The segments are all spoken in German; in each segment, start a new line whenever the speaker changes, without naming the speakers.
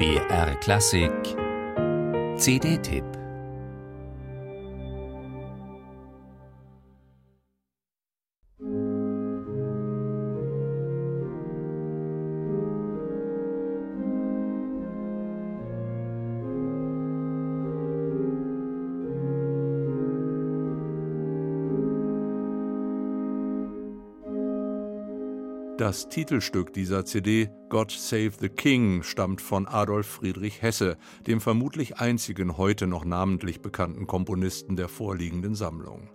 BR Klassik. CD-Tipp
Das Titelstück dieser CD, God Save the King, stammt von Adolf Friedrich Hesse, dem vermutlich einzigen heute noch namentlich bekannten Komponisten der vorliegenden Sammlung.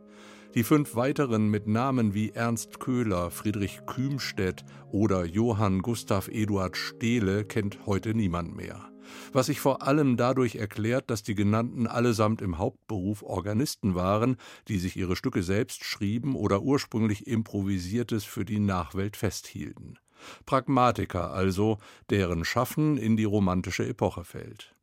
Die fünf weiteren mit Namen wie Ernst Köhler, Friedrich Kühmstedt oder Johann Gustav Eduard Stehle kennt heute niemand mehr was sich vor allem dadurch erklärt, dass die genannten allesamt im Hauptberuf Organisten waren, die sich ihre Stücke selbst schrieben oder ursprünglich improvisiertes für die Nachwelt festhielten. Pragmatiker also, deren Schaffen in die romantische Epoche fällt.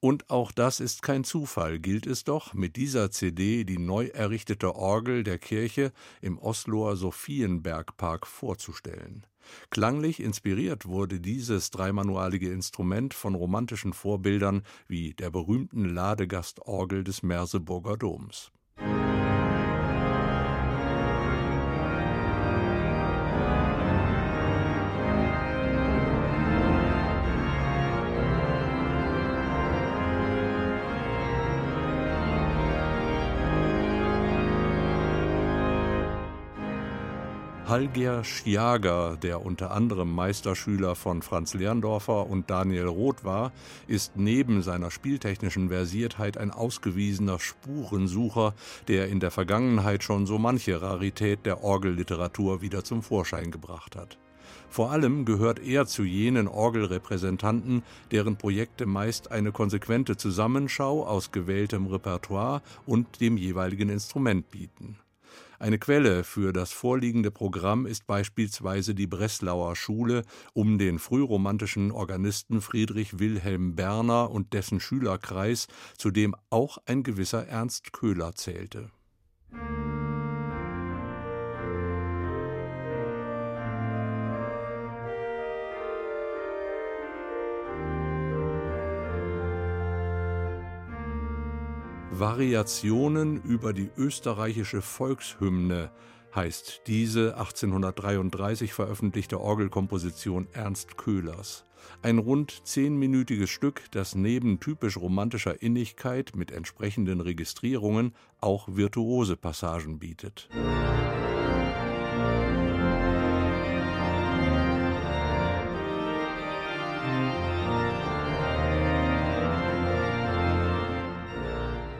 Und auch das ist kein Zufall, gilt es doch, mit dieser CD die neu errichtete Orgel der Kirche im Osloer Sophienbergpark vorzustellen. Klanglich inspiriert wurde dieses dreimanualige Instrument von romantischen Vorbildern wie der berühmten Ladegastorgel des Merseburger Doms. Halger Schiager, der unter anderem Meisterschüler von Franz Lerndorfer und Daniel Roth war, ist neben seiner spieltechnischen Versiertheit ein ausgewiesener Spurensucher, der in der Vergangenheit schon so manche Rarität der Orgelliteratur wieder zum Vorschein gebracht hat. Vor allem gehört er zu jenen Orgelrepräsentanten, deren Projekte meist eine konsequente Zusammenschau aus gewähltem Repertoire und dem jeweiligen Instrument bieten. Eine Quelle für das vorliegende Programm ist beispielsweise die Breslauer Schule um den frühromantischen Organisten Friedrich Wilhelm Berner und dessen Schülerkreis, zu dem auch ein gewisser Ernst Köhler zählte. Variationen über die österreichische Volkshymne heißt diese 1833 veröffentlichte Orgelkomposition Ernst Köhlers. Ein rund zehnminütiges Stück, das neben typisch romantischer Innigkeit mit entsprechenden Registrierungen auch virtuose Passagen bietet.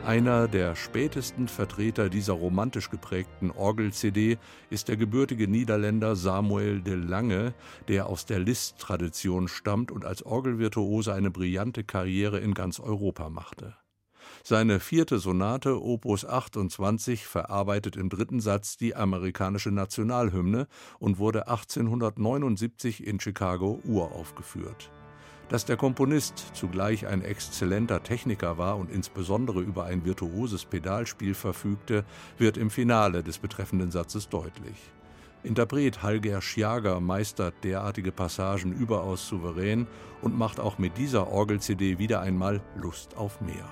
Einer der spätesten Vertreter dieser romantisch geprägten Orgel-CD ist der gebürtige Niederländer Samuel de Lange, der aus der Liszt-Tradition stammt und als Orgelvirtuose eine brillante Karriere in ganz Europa machte. Seine vierte Sonate Opus 28 verarbeitet im dritten Satz die amerikanische Nationalhymne und wurde 1879 in Chicago uraufgeführt. Dass der Komponist zugleich ein exzellenter Techniker war und insbesondere über ein virtuoses Pedalspiel verfügte, wird im Finale des betreffenden Satzes deutlich. Interpret Halger Schiager meistert derartige Passagen überaus souverän und macht auch mit dieser Orgel-CD wieder einmal Lust auf mehr.